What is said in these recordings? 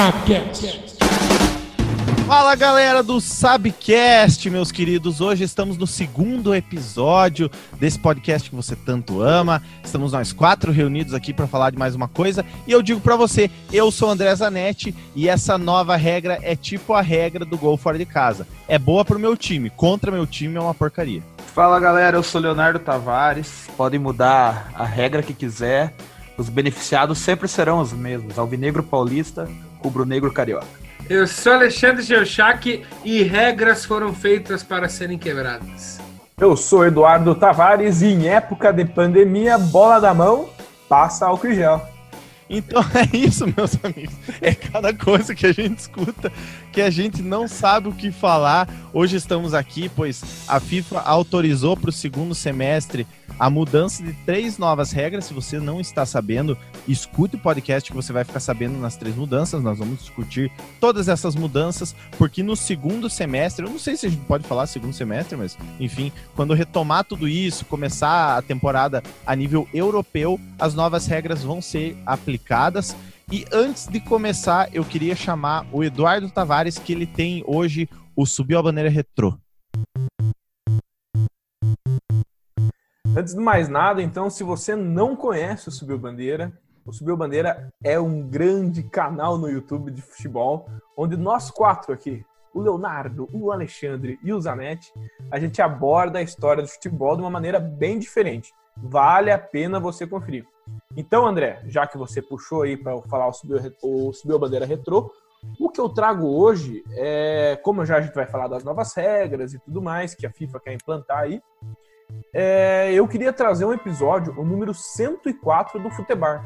Sabcast. Fala galera do Sabcast, meus queridos. Hoje estamos no segundo episódio desse podcast que você tanto ama. Estamos nós quatro reunidos aqui para falar de mais uma coisa. E eu digo para você, eu sou André Zanetti e essa nova regra é tipo a regra do gol fora de casa. É boa pro meu time, contra meu time é uma porcaria. Fala galera, eu sou Leonardo Tavares. Podem mudar a regra que quiser. Os beneficiados sempre serão os mesmos: Alvinegro Paulista, Rubro-Negro Carioca. Eu sou Alexandre Geuchac e regras foram feitas para serem quebradas. Eu sou Eduardo Tavares e em época de pandemia, bola da mão, passa álcool em gel. Então é isso, meus amigos. É cada coisa que a gente escuta que a gente não sabe o que falar. Hoje estamos aqui, pois a FIFA autorizou para o segundo semestre a mudança de três novas regras. Se você não está sabendo, escute o podcast que você vai ficar sabendo nas três mudanças. Nós vamos discutir todas essas mudanças, porque no segundo semestre, eu não sei se a gente pode falar segundo semestre, mas enfim, quando retomar tudo isso, começar a temporada a nível europeu, as novas regras vão ser aplicadas. E antes de começar, eu queria chamar o Eduardo Tavares, que ele tem hoje o Subiu a Bandeira Retrô. Antes de mais nada, então, se você não conhece o Subiu Bandeira, o Subiu Bandeira é um grande canal no YouTube de futebol, onde nós quatro aqui, o Leonardo, o Alexandre e o Zanetti, a gente aborda a história do futebol de uma maneira bem diferente. Vale a pena você conferir. Então, André, já que você puxou aí para falar o Subiu, o Subiu Bandeira Retrô, o que eu trago hoje é, como já a gente vai falar das novas regras e tudo mais que a FIFA quer implantar aí, é, eu queria trazer um episódio, o número 104 do Futebar,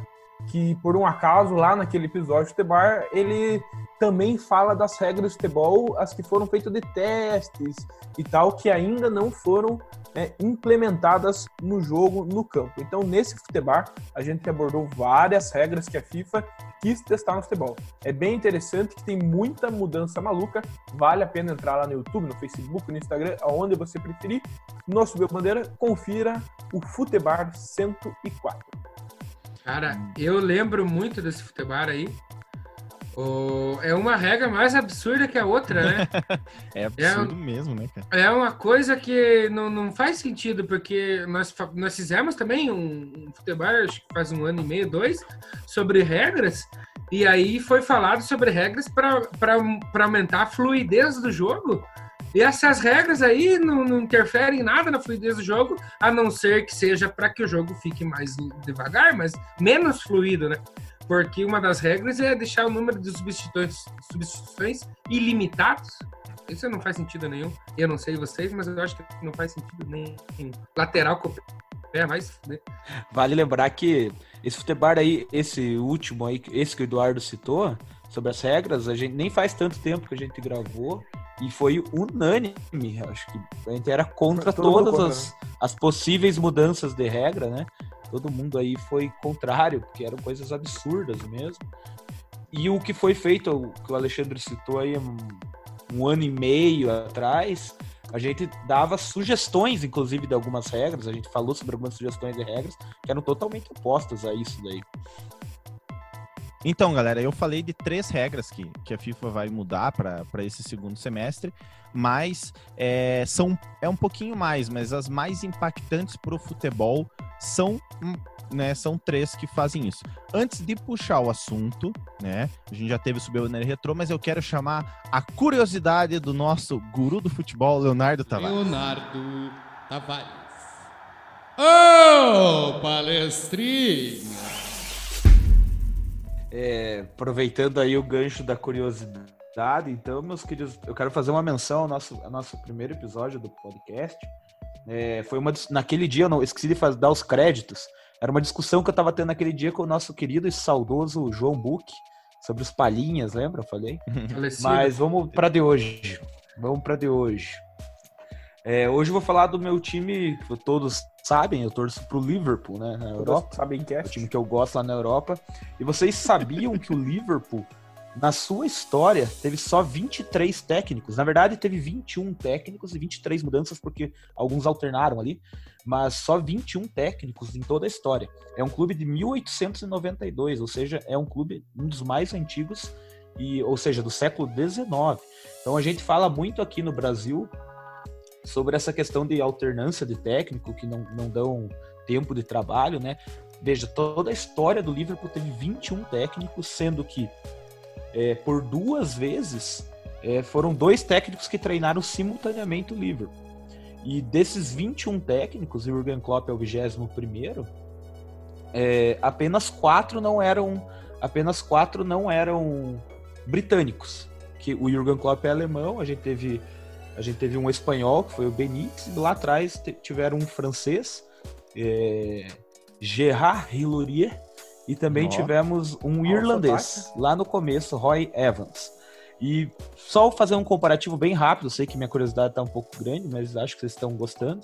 que por um acaso lá naquele episódio do Futebar ele também fala das regras do futebol, as que foram feitas de testes e tal, que ainda não foram é, implementadas no jogo, no campo. Então, nesse Futebar, a gente abordou várias regras que a FIFA quis testar no futebol. É bem interessante que tem muita mudança maluca. Vale a pena entrar lá no YouTube, no Facebook, no Instagram, aonde você preferir. No Subiu Bandeira, confira o Futebar 104. Cara, eu lembro muito desse Futebar aí. Oh, é uma regra mais absurda que a outra, né? é absurdo é, mesmo, né, cara? É uma coisa que não, não faz sentido, porque nós, nós fizemos também um, um futebol, acho que faz um ano e meio, dois, sobre regras, e aí foi falado sobre regras para aumentar a fluidez do jogo. E essas regras aí não, não, interferem em nada na fluidez do jogo, a não ser que seja para que o jogo fique mais devagar, mas menos fluido, né? porque uma das regras é deixar o número de substituições, substituições ilimitados. Isso não faz sentido nenhum. Eu não sei vocês, mas eu acho que não faz sentido nenhum. Lateral com é, mas. Né? Vale lembrar que esse futebol aí, esse último aí, esse que o Eduardo citou, sobre as regras, a gente nem faz tanto tempo que a gente gravou e foi unânime. Acho que a gente era contra todas as, né? as possíveis mudanças de regra, né? todo mundo aí foi contrário, porque eram coisas absurdas mesmo. E o que foi feito, o que o Alexandre citou aí um, um ano e meio atrás, a gente dava sugestões, inclusive, de algumas regras, a gente falou sobre algumas sugestões de regras que eram totalmente opostas a isso daí. Então, galera, eu falei de três regras que, que a FIFA vai mudar para esse segundo semestre, mas é, são, é um pouquinho mais, mas as mais impactantes para o futebol são né, são três que fazem isso. Antes de puxar o assunto, né, a gente já teve o Subbanner Retrô, mas eu quero chamar a curiosidade do nosso guru do futebol, Leonardo Tavares. Leonardo Tavares. Ô, oh, palestrinha! É, aproveitando aí o gancho da curiosidade, então, meus queridos, eu quero fazer uma menção ao nosso, ao nosso primeiro episódio do podcast, é, foi uma naquele dia, eu não esqueci de fazer, dar os créditos. Era uma discussão que eu estava tendo naquele dia com o nosso querido e saudoso João Buck sobre os palhinhas, lembra? Eu falei. Mas vamos para de hoje. Vamos para de hoje. É, hoje eu vou falar do meu time, que todos sabem, eu torço pro Liverpool, né, na Europa. Sabem que é. O time que eu gosto lá na Europa. E vocês sabiam que o Liverpool na sua história, teve só 23 técnicos. Na verdade, teve 21 técnicos e 23 mudanças, porque alguns alternaram ali, mas só 21 técnicos em toda a história. É um clube de 1892, ou seja, é um clube um dos mais antigos e, ou seja, do século XIX. Então a gente fala muito aqui no Brasil sobre essa questão de alternância de técnico que não, não dão tempo de trabalho, né? Veja, toda a história do Liverpool teve 21 técnicos, sendo que é, por duas vezes é, foram dois técnicos que treinaram simultaneamente o Liverpool. E desses 21 técnicos, o Jurgen Klopp é o 21 é, apenas quatro não eram apenas quatro não eram britânicos. Que o Jurgen Klopp é alemão, a gente teve a gente teve um espanhol que foi o Benítez e lá atrás tiveram um francês é, Gerard Hilaurier e também oh. tivemos um oh, irlandês lá no começo, Roy Evans. E só fazer um comparativo bem rápido, sei que minha curiosidade está um pouco grande, mas acho que vocês estão gostando.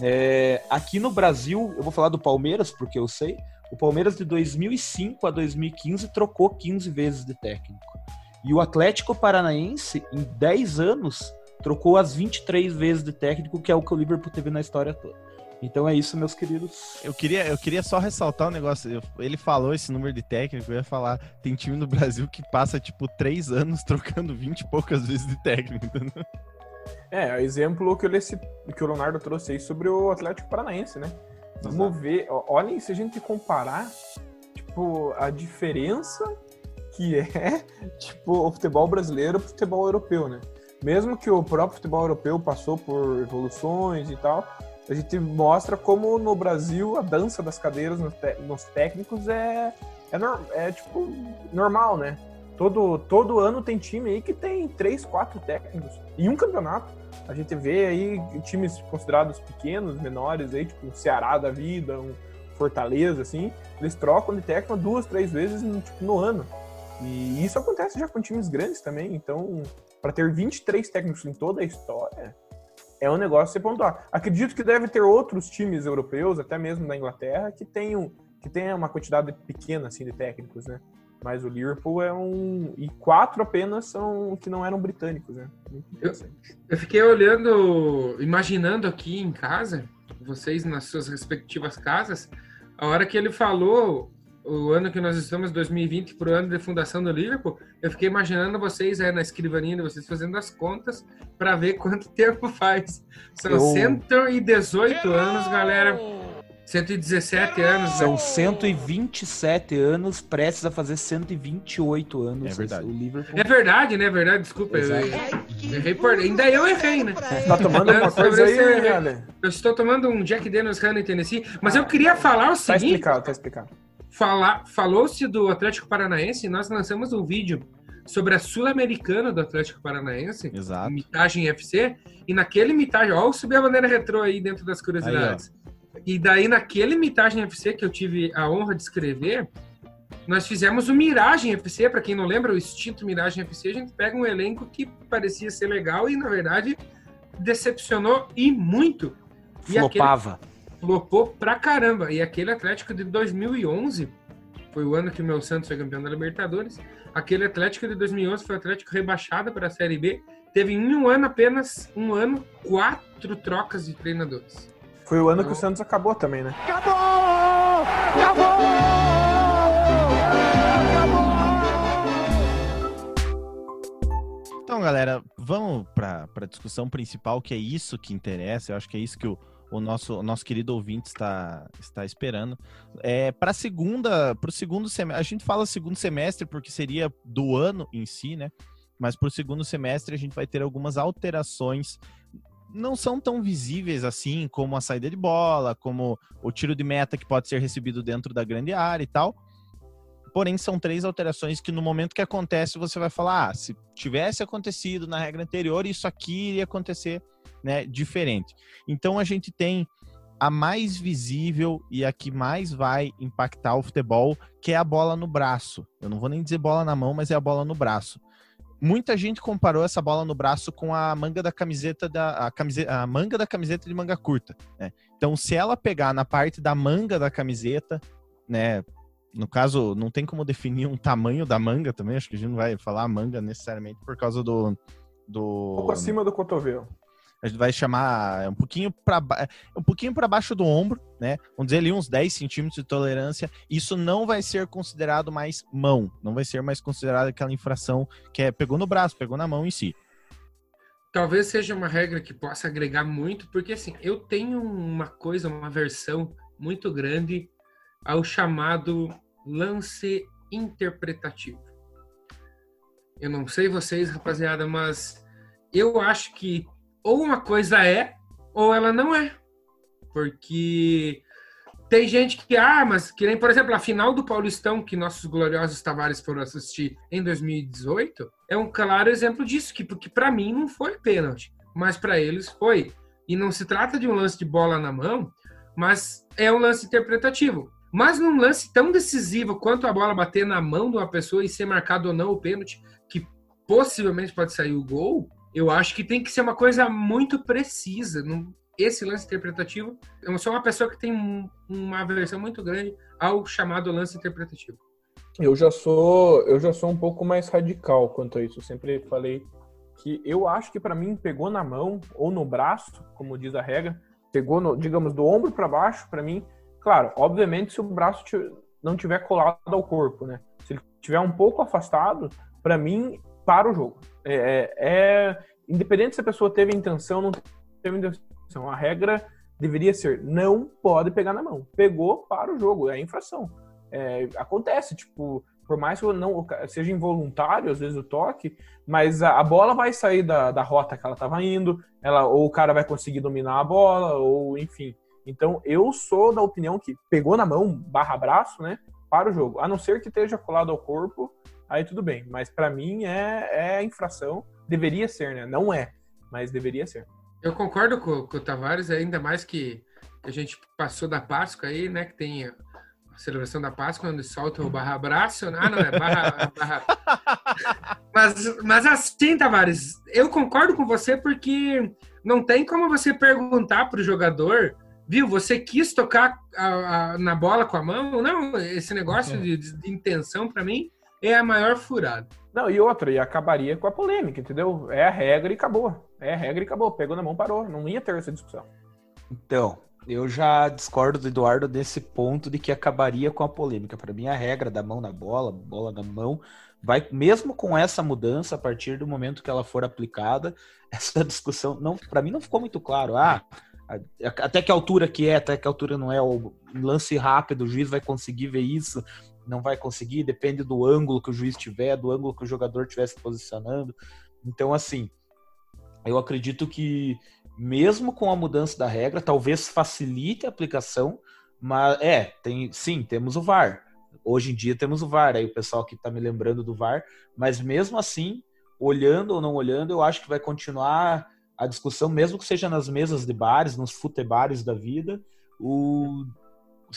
É, aqui no Brasil, eu vou falar do Palmeiras, porque eu sei. O Palmeiras de 2005 a 2015 trocou 15 vezes de técnico. E o Atlético Paranaense, em 10 anos, trocou as 23 vezes de técnico, que é o que o Liverpool teve na história toda. Então é isso, meus queridos. Eu queria, eu queria só ressaltar um negócio. Ele falou esse número de técnico, eu ia falar, tem time no Brasil que passa, tipo, três anos trocando 20 e poucas vezes de técnico, entendeu? É, exemplo que, eu, que o Leonardo trouxe aí sobre o Atlético Paranaense, né? Vamos Exato. ver, olhem, se a gente comparar, tipo, a diferença que é, tipo, o futebol brasileiro pro futebol europeu, né? Mesmo que o próprio futebol europeu passou por evoluções e tal, a gente mostra como no Brasil a dança das cadeiras nos, nos técnicos é, é, é, tipo normal, né? Todo, todo ano tem time aí que tem três, quatro técnicos em um campeonato. A gente vê aí times considerados pequenos, menores, aí, tipo um Ceará da vida, um Fortaleza, assim, eles trocam de técnico duas, três vezes no, tipo, no ano. E isso acontece já com times grandes também. Então, para ter 23 técnicos em toda a história, é um negócio você pontuar. Acredito que deve ter outros times europeus, até mesmo da Inglaterra, que tenham que tenha uma quantidade pequena assim de técnicos, né? Mas o Liverpool é um e quatro apenas são que não eram britânicos, né? Eu, eu fiquei olhando, imaginando aqui em casa, vocês nas suas respectivas casas, a hora que ele falou o ano que nós estamos, 2020, para o ano de fundação do Liverpool, eu fiquei imaginando vocês aí na escrivaninha de vocês fazendo as contas para ver quanto tempo faz. São eu... 118 anos, galera. 117 anos. São né? 127 anos, prestes a fazer 128 anos. É verdade. O Liverpool. É verdade, né? É verdade, desculpa. Eu, errei por... Ainda eu errei, né? Tá tomando uma coisa aí, né, Eu estou tomando um Jack Daniels Honey Tennessee, mas eu queria falar o tá seguinte. Tá explicado, tá explicado falou-se do Atlético Paranaense e nós lançamos um vídeo sobre a Sul-Americana do Atlético Paranaense, Exato. Mitagem FC, e naquele Mitagem, ó, eu subi a bandeira retrô aí dentro das curiosidades. Aí, e daí, naquele Mitagem FC que eu tive a honra de escrever, nós fizemos o Miragem FC, para quem não lembra, o extinto Miragem FC, a gente pega um elenco que parecia ser legal e, na verdade, decepcionou e muito. E Flopava. Aquele flopou pra caramba. E aquele Atlético de 2011 foi o ano que o meu Santos foi campeão da Libertadores. Aquele Atlético de 2011 foi o Atlético rebaixado para a Série B. Teve em um ano apenas, um ano, quatro trocas de treinadores. Foi o ano então... que o Santos acabou também, né? Acabou! Acabou! Acabou! Então, galera, vamos para a discussão principal, que é isso que interessa. Eu acho que é isso que o o nosso, o nosso querido ouvinte está, está esperando. É, para segunda, para o segundo semestre, a gente fala segundo semestre porque seria do ano em si, né? Mas para o segundo semestre a gente vai ter algumas alterações. Não são tão visíveis assim como a saída de bola, como o tiro de meta que pode ser recebido dentro da grande área e tal. Porém, são três alterações que no momento que acontece você vai falar: ah, se tivesse acontecido na regra anterior, isso aqui iria acontecer né, diferente. Então a gente tem a mais visível e a que mais vai impactar o futebol, que é a bola no braço. Eu não vou nem dizer bola na mão, mas é a bola no braço. Muita gente comparou essa bola no braço com a manga da camiseta da a, camiseta, a manga da camiseta de manga curta. Né? Então, se ela pegar na parte da manga da camiseta, né? No caso, não tem como definir um tamanho da manga também. Acho que a gente não vai falar manga necessariamente por causa do, do... Um pouco acima do cotovelo. A gente vai chamar um pouquinho para um pouquinho para baixo do ombro, né? Vamos dizer ali uns 10 centímetros de tolerância. Isso não vai ser considerado mais mão, não vai ser mais considerado aquela infração que é pegou no braço, pegou na mão em si. Talvez seja uma regra que possa agregar muito, porque assim, eu tenho uma coisa, uma versão muito grande ao chamado lance interpretativo. Eu não sei vocês, rapaziada, mas eu acho que ou uma coisa é ou ela não é. Porque tem gente que, ah, mas que nem, por exemplo, a final do Paulistão que nossos gloriosos Tavares foram assistir em 2018, é um claro exemplo disso, que porque para mim não foi pênalti, mas para eles foi. E não se trata de um lance de bola na mão, mas é um lance interpretativo. Mas num lance tão decisivo quanto a bola bater na mão de uma pessoa e ser marcado ou não o pênalti, que possivelmente pode sair o gol, eu acho que tem que ser uma coisa muito precisa. Esse lance interpretativo, eu sou uma pessoa que tem uma aversão muito grande ao chamado lance interpretativo. Eu já sou, eu já sou um pouco mais radical quanto a isso. Eu sempre falei que eu acho que para mim pegou na mão ou no braço, como diz a regra, pegou no, digamos, do ombro para baixo, para mim, claro, obviamente se o braço não tiver colado ao corpo, né? Se ele tiver um pouco afastado, para mim para o jogo. É, é, é, independente se a pessoa teve intenção ou não teve intenção, a regra deveria ser não pode pegar na mão. Pegou para o jogo, é infração. É, acontece, tipo, por mais que não seja involuntário, às vezes o toque, mas a, a bola vai sair da, da rota que ela estava indo, ela, ou o cara vai conseguir dominar a bola, ou enfim. Então eu sou da opinião que pegou na mão, barra braço, né? Para o jogo. A não ser que esteja colado ao corpo, aí tudo bem. Mas para mim é, é infração. Deveria ser, né? Não é, mas deveria ser. Eu concordo com, com o Tavares, ainda mais que a gente passou da Páscoa aí, né? Que tem a celebração da Páscoa, onde solta o barra braço. Ah, não, é barra. barra... mas, mas assim, Tavares, eu concordo com você porque não tem como você perguntar para o jogador, viu, você quis tocar a, a, na bola com a mão? Não, esse negócio de, de intenção, para mim, é a maior furada. Não, e outra, e acabaria com a polêmica, entendeu? É a regra e acabou. É a regra e acabou. Pegou na mão, parou. Não ia ter essa discussão. Então, eu já discordo do Eduardo nesse ponto de que acabaria com a polêmica. Para mim, a regra da mão na bola, bola na mão, vai mesmo com essa mudança, a partir do momento que ela for aplicada, essa discussão não, para mim não ficou muito claro. Ah, até que altura que é, até que altura não é, o lance rápido, o juiz vai conseguir ver isso não vai conseguir, depende do ângulo que o juiz tiver, do ângulo que o jogador estiver se posicionando. Então, assim, eu acredito que mesmo com a mudança da regra, talvez facilite a aplicação, mas é, tem, sim, temos o VAR. Hoje em dia temos o VAR, aí o pessoal que está me lembrando do VAR, mas mesmo assim, olhando ou não olhando, eu acho que vai continuar a discussão, mesmo que seja nas mesas de bares, nos futebares da vida, o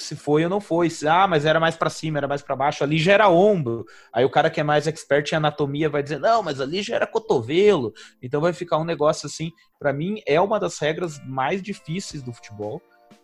se foi ou não foi. Ah, mas era mais para cima, era mais para baixo. Ali já era ombro. Aí o cara que é mais expert em anatomia vai dizer: não, mas ali já era cotovelo. Então vai ficar um negócio assim. Para mim, é uma das regras mais difíceis do futebol.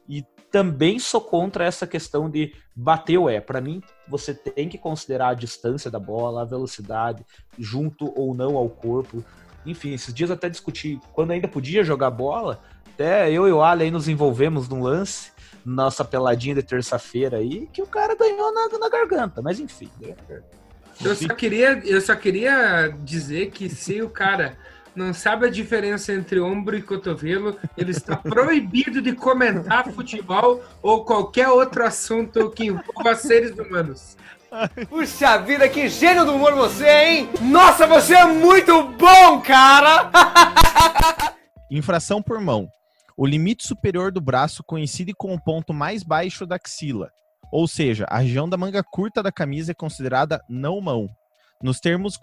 E também sou contra essa questão de bater o é. Para mim, você tem que considerar a distância da bola, a velocidade, junto ou não ao corpo. Enfim, esses dias até discuti quando ainda podia jogar bola. Até eu e o aí nos envolvemos num lance nossa peladinha de terça-feira aí, que o cara ganhou na, na garganta. Mas enfim. Né? Eu só, queria, eu só queria dizer que se o cara não sabe a diferença entre ombro e cotovelo, ele está proibido de comentar futebol ou qualquer outro assunto que envolva seres humanos. Puxa vida, que gênio do humor você, hein? Nossa, você é muito bom, cara! Infração por mão. O limite superior do braço coincide com o ponto mais baixo da axila, ou seja, a região da manga curta da camisa é considerada não mão. Nos termos,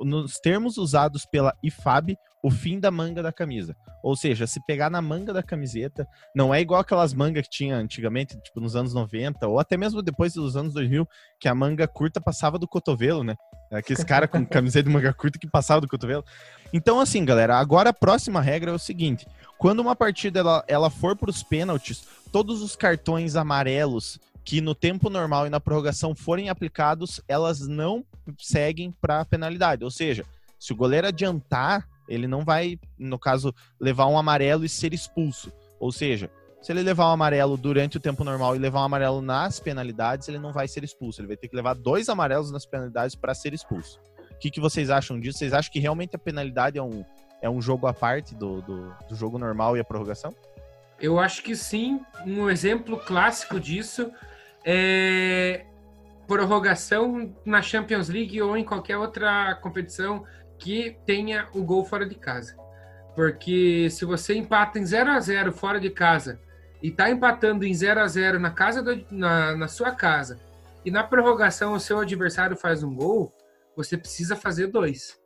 nos termos usados pela IFAB, o fim da manga da camisa. Ou seja, se pegar na manga da camiseta, não é igual aquelas mangas que tinha antigamente, tipo nos anos 90, ou até mesmo depois dos anos 2000, que a manga curta passava do cotovelo, né? Aqueles cara com camiseta de manga curta que passava do cotovelo. Então, assim, galera, agora a próxima regra é o seguinte: quando uma partida ela, ela for para os pênaltis, todos os cartões amarelos que no tempo normal e na prorrogação forem aplicados, elas não seguem para a penalidade. Ou seja, se o goleiro adiantar ele não vai, no caso, levar um amarelo e ser expulso. Ou seja, se ele levar um amarelo durante o tempo normal e levar um amarelo nas penalidades, ele não vai ser expulso. Ele vai ter que levar dois amarelos nas penalidades para ser expulso. O que, que vocês acham disso? Vocês acham que realmente a penalidade é um, é um jogo à parte do, do, do jogo normal e a prorrogação? Eu acho que sim. Um exemplo clássico disso é prorrogação na Champions League ou em qualquer outra competição que tenha o gol fora de casa. Porque se você empata em 0 a 0 fora de casa e tá empatando em 0 a 0 na casa do, na, na sua casa e na prorrogação o seu adversário faz um gol, você precisa fazer dois.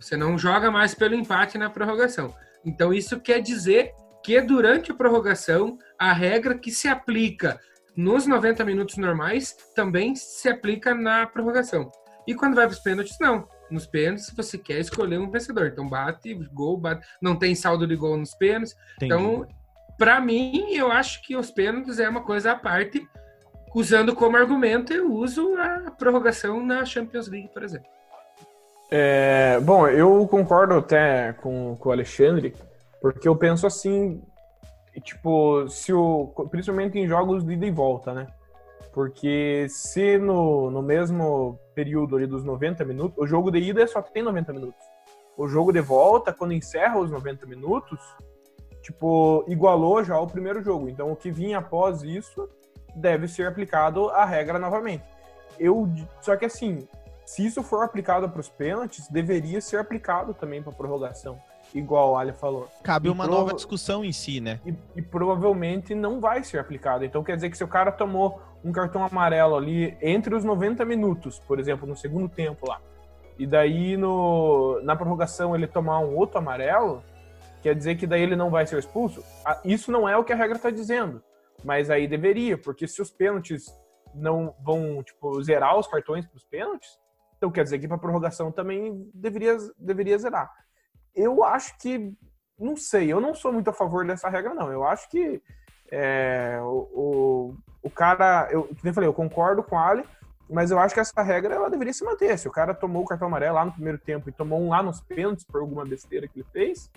Você não joga mais pelo empate na prorrogação. Então isso quer dizer que durante a prorrogação a regra que se aplica nos 90 minutos normais também se aplica na prorrogação. E quando vai para os pênaltis, não. Nos pênaltis, você quer escolher um vencedor. Então bate, gol, bate. Não tem saldo de gol nos pênaltis. Entendi. Então para mim, eu acho que os pênaltis é uma coisa à parte. Usando como argumento, eu uso a prorrogação na Champions League, por exemplo. É, bom, eu concordo até com, com o Alexandre, porque eu penso assim, tipo, se o, principalmente em jogos de ida e volta, né? Porque se no, no mesmo período ali dos 90 minutos, o jogo de ida é só que tem 90 minutos. O jogo de volta, quando encerra os 90 minutos, tipo, igualou já o primeiro jogo. Então, o que vinha após isso deve ser aplicado a regra novamente. Eu, só que assim, se isso for aplicado para os pênaltis, deveria ser aplicado também para prorrogação, igual o Ali falou. Cabe E uma prova- nova discussão em si, né? E, e provavelmente não vai ser aplicado. Então quer dizer que se o cara tomou um cartão amarelo ali entre os 90 minutos, por exemplo, no segundo tempo lá, e daí no, na prorrogação ele tomar um outro amarelo, quer dizer que daí ele não vai ser expulso? Isso não é o que a regra está dizendo. Mas aí deveria, porque se os pênaltis não vão, tipo, zerar os cartões para os pênaltis, então quer dizer que para prorrogação também deveria, deveria zerar. Eu acho que, não sei, eu não sou muito a favor dessa regra, não. Eu acho que é, o, o, o cara, eu, nem eu falei, eu concordo com a Ali, mas eu acho que essa regra ela deveria se manter. Se o cara tomou o cartão amarelo lá no primeiro tempo e tomou um lá nos pênaltis por alguma besteira que ele fez,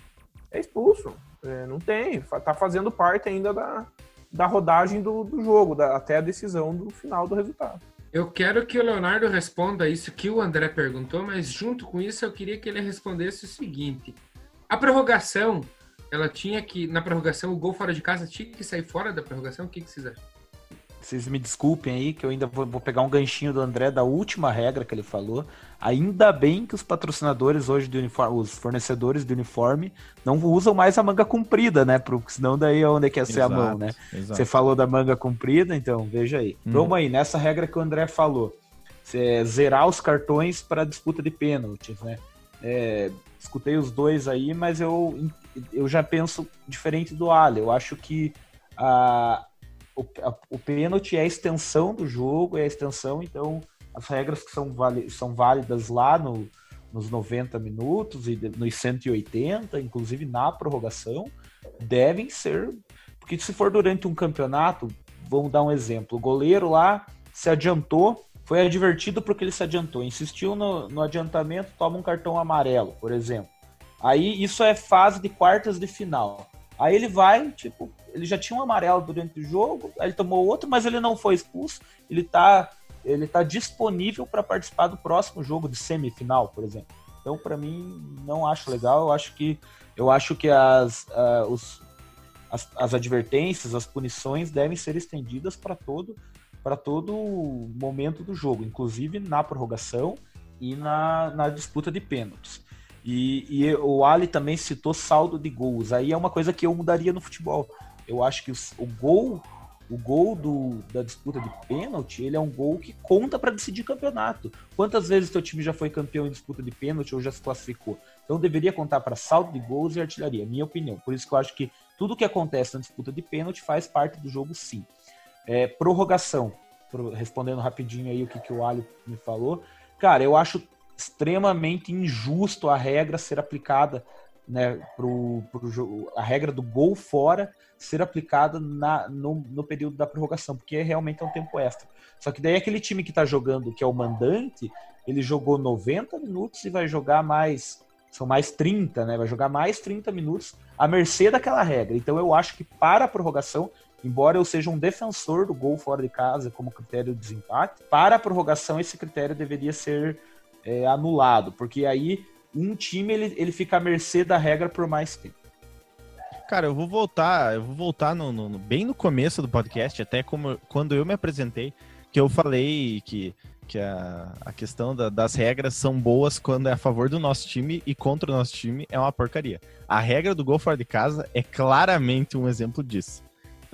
é expulso. É, não tem, tá fazendo parte ainda da, da rodagem do, do jogo, da- até a decisão do final do resultado. Eu quero que o Leonardo responda isso que o André perguntou, mas junto com isso eu queria que ele respondesse o seguinte: a prorrogação, ela tinha que, na prorrogação, o gol fora de casa tinha que sair fora da prorrogação? O que, que vocês acham? Vocês me desculpem aí, que eu ainda vou, vou pegar um ganchinho do André da última regra que ele falou. Ainda bem que os patrocinadores hoje de uniforme, os fornecedores de uniforme, não usam mais a manga comprida, né? Porque senão daí é onde quer ser a mão, né? Exato. Você falou da manga comprida, então veja aí. Uhum. Vamos aí, nessa regra que o André falou. Você zerar os cartões para disputa de pênaltis, né? É, escutei os dois aí, mas eu, eu já penso diferente do Ali. Eu acho que a, o, a- o pênalti é a extensão do jogo, é a extensão, então as regras que são, são válidas lá no, nos 90 minutos e nos 180, inclusive na prorrogação, devem ser. Porque se for durante um campeonato, vamos dar um exemplo: o goleiro lá se adiantou, foi advertido porque ele se adiantou, insistiu no, no adiantamento, toma um cartão amarelo, por exemplo. Aí isso é fase de quartas de final. Aí ele vai, tipo, ele já tinha um amarelo durante o jogo, aí ele tomou outro, mas ele não foi expulso. Ele tá, ele tá disponível para participar do próximo jogo de semifinal, por exemplo. Então, para mim, não acho legal. Eu acho que, eu acho que as, ah, os, as, as advertências, as punições devem ser estendidas para todo para todo momento do jogo, inclusive na prorrogação e na, na disputa de pênaltis. E, e o Ali também citou saldo de gols. Aí é uma coisa que eu mudaria no futebol. Eu acho que o gol, o gol do, da disputa de pênalti, ele é um gol que conta para decidir campeonato. Quantas vezes teu time já foi campeão em disputa de pênalti ou já se classificou? Então deveria contar para saldo de gols e artilharia, minha opinião. Por isso que eu acho que tudo que acontece na disputa de pênalti faz parte do jogo, sim. É, prorrogação, pro- respondendo rapidinho aí o que, que o Ali me falou. Cara, eu acho extremamente injusto a regra ser aplicada, né, pro, pro jogo, a regra do gol fora ser aplicada na, no, no período da prorrogação, porque realmente é um tempo extra. Só que daí aquele time que tá jogando, que é o mandante, ele jogou 90 minutos e vai jogar mais são mais 30, né? Vai jogar mais 30 minutos à mercê daquela regra. Então eu acho que para a prorrogação, embora eu seja um defensor do gol fora de casa como critério de desempate, para a prorrogação esse critério deveria ser é, anulado, porque aí um time ele, ele fica à mercê da regra por mais tempo. Cara, eu vou voltar, eu vou voltar no, no- bem no começo do podcast, até como quando eu me apresentei, que eu falei que, que a, a questão da- das regras são boas quando é a favor do nosso time e contra o nosso time é uma porcaria. A regra do gol fora de casa é claramente um exemplo disso.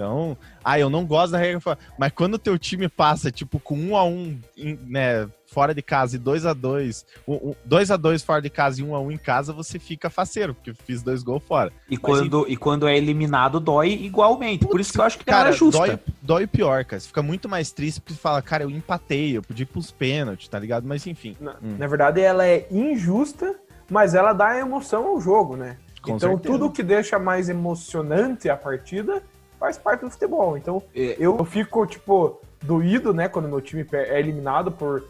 Então, ah, eu não gosto da regra, mas quando o teu time passa, tipo, com um a um, em- né, fora de casa e dois a dois, um- um- dois a dois fora de casa e um a um em casa, você fica faceiro, porque eu fiz dois gols fora. E quando, e quando é eliminado, dói igualmente. Por isso que eu acho que Cara, ela é justa. dói, dói pior, cara. Você fica muito mais triste porque fala, cara, eu empatei, eu podia ir pros pênaltis, tá ligado? Mas enfim. Na, Hum. na verdade, ela é injusta, mas ela dá emoção ao jogo, né? Com então, certeza. tudo que deixa mais emocionante a partida faz parte do futebol. Então, É. eu fico, tipo, doído, né, quando meu time é eliminado por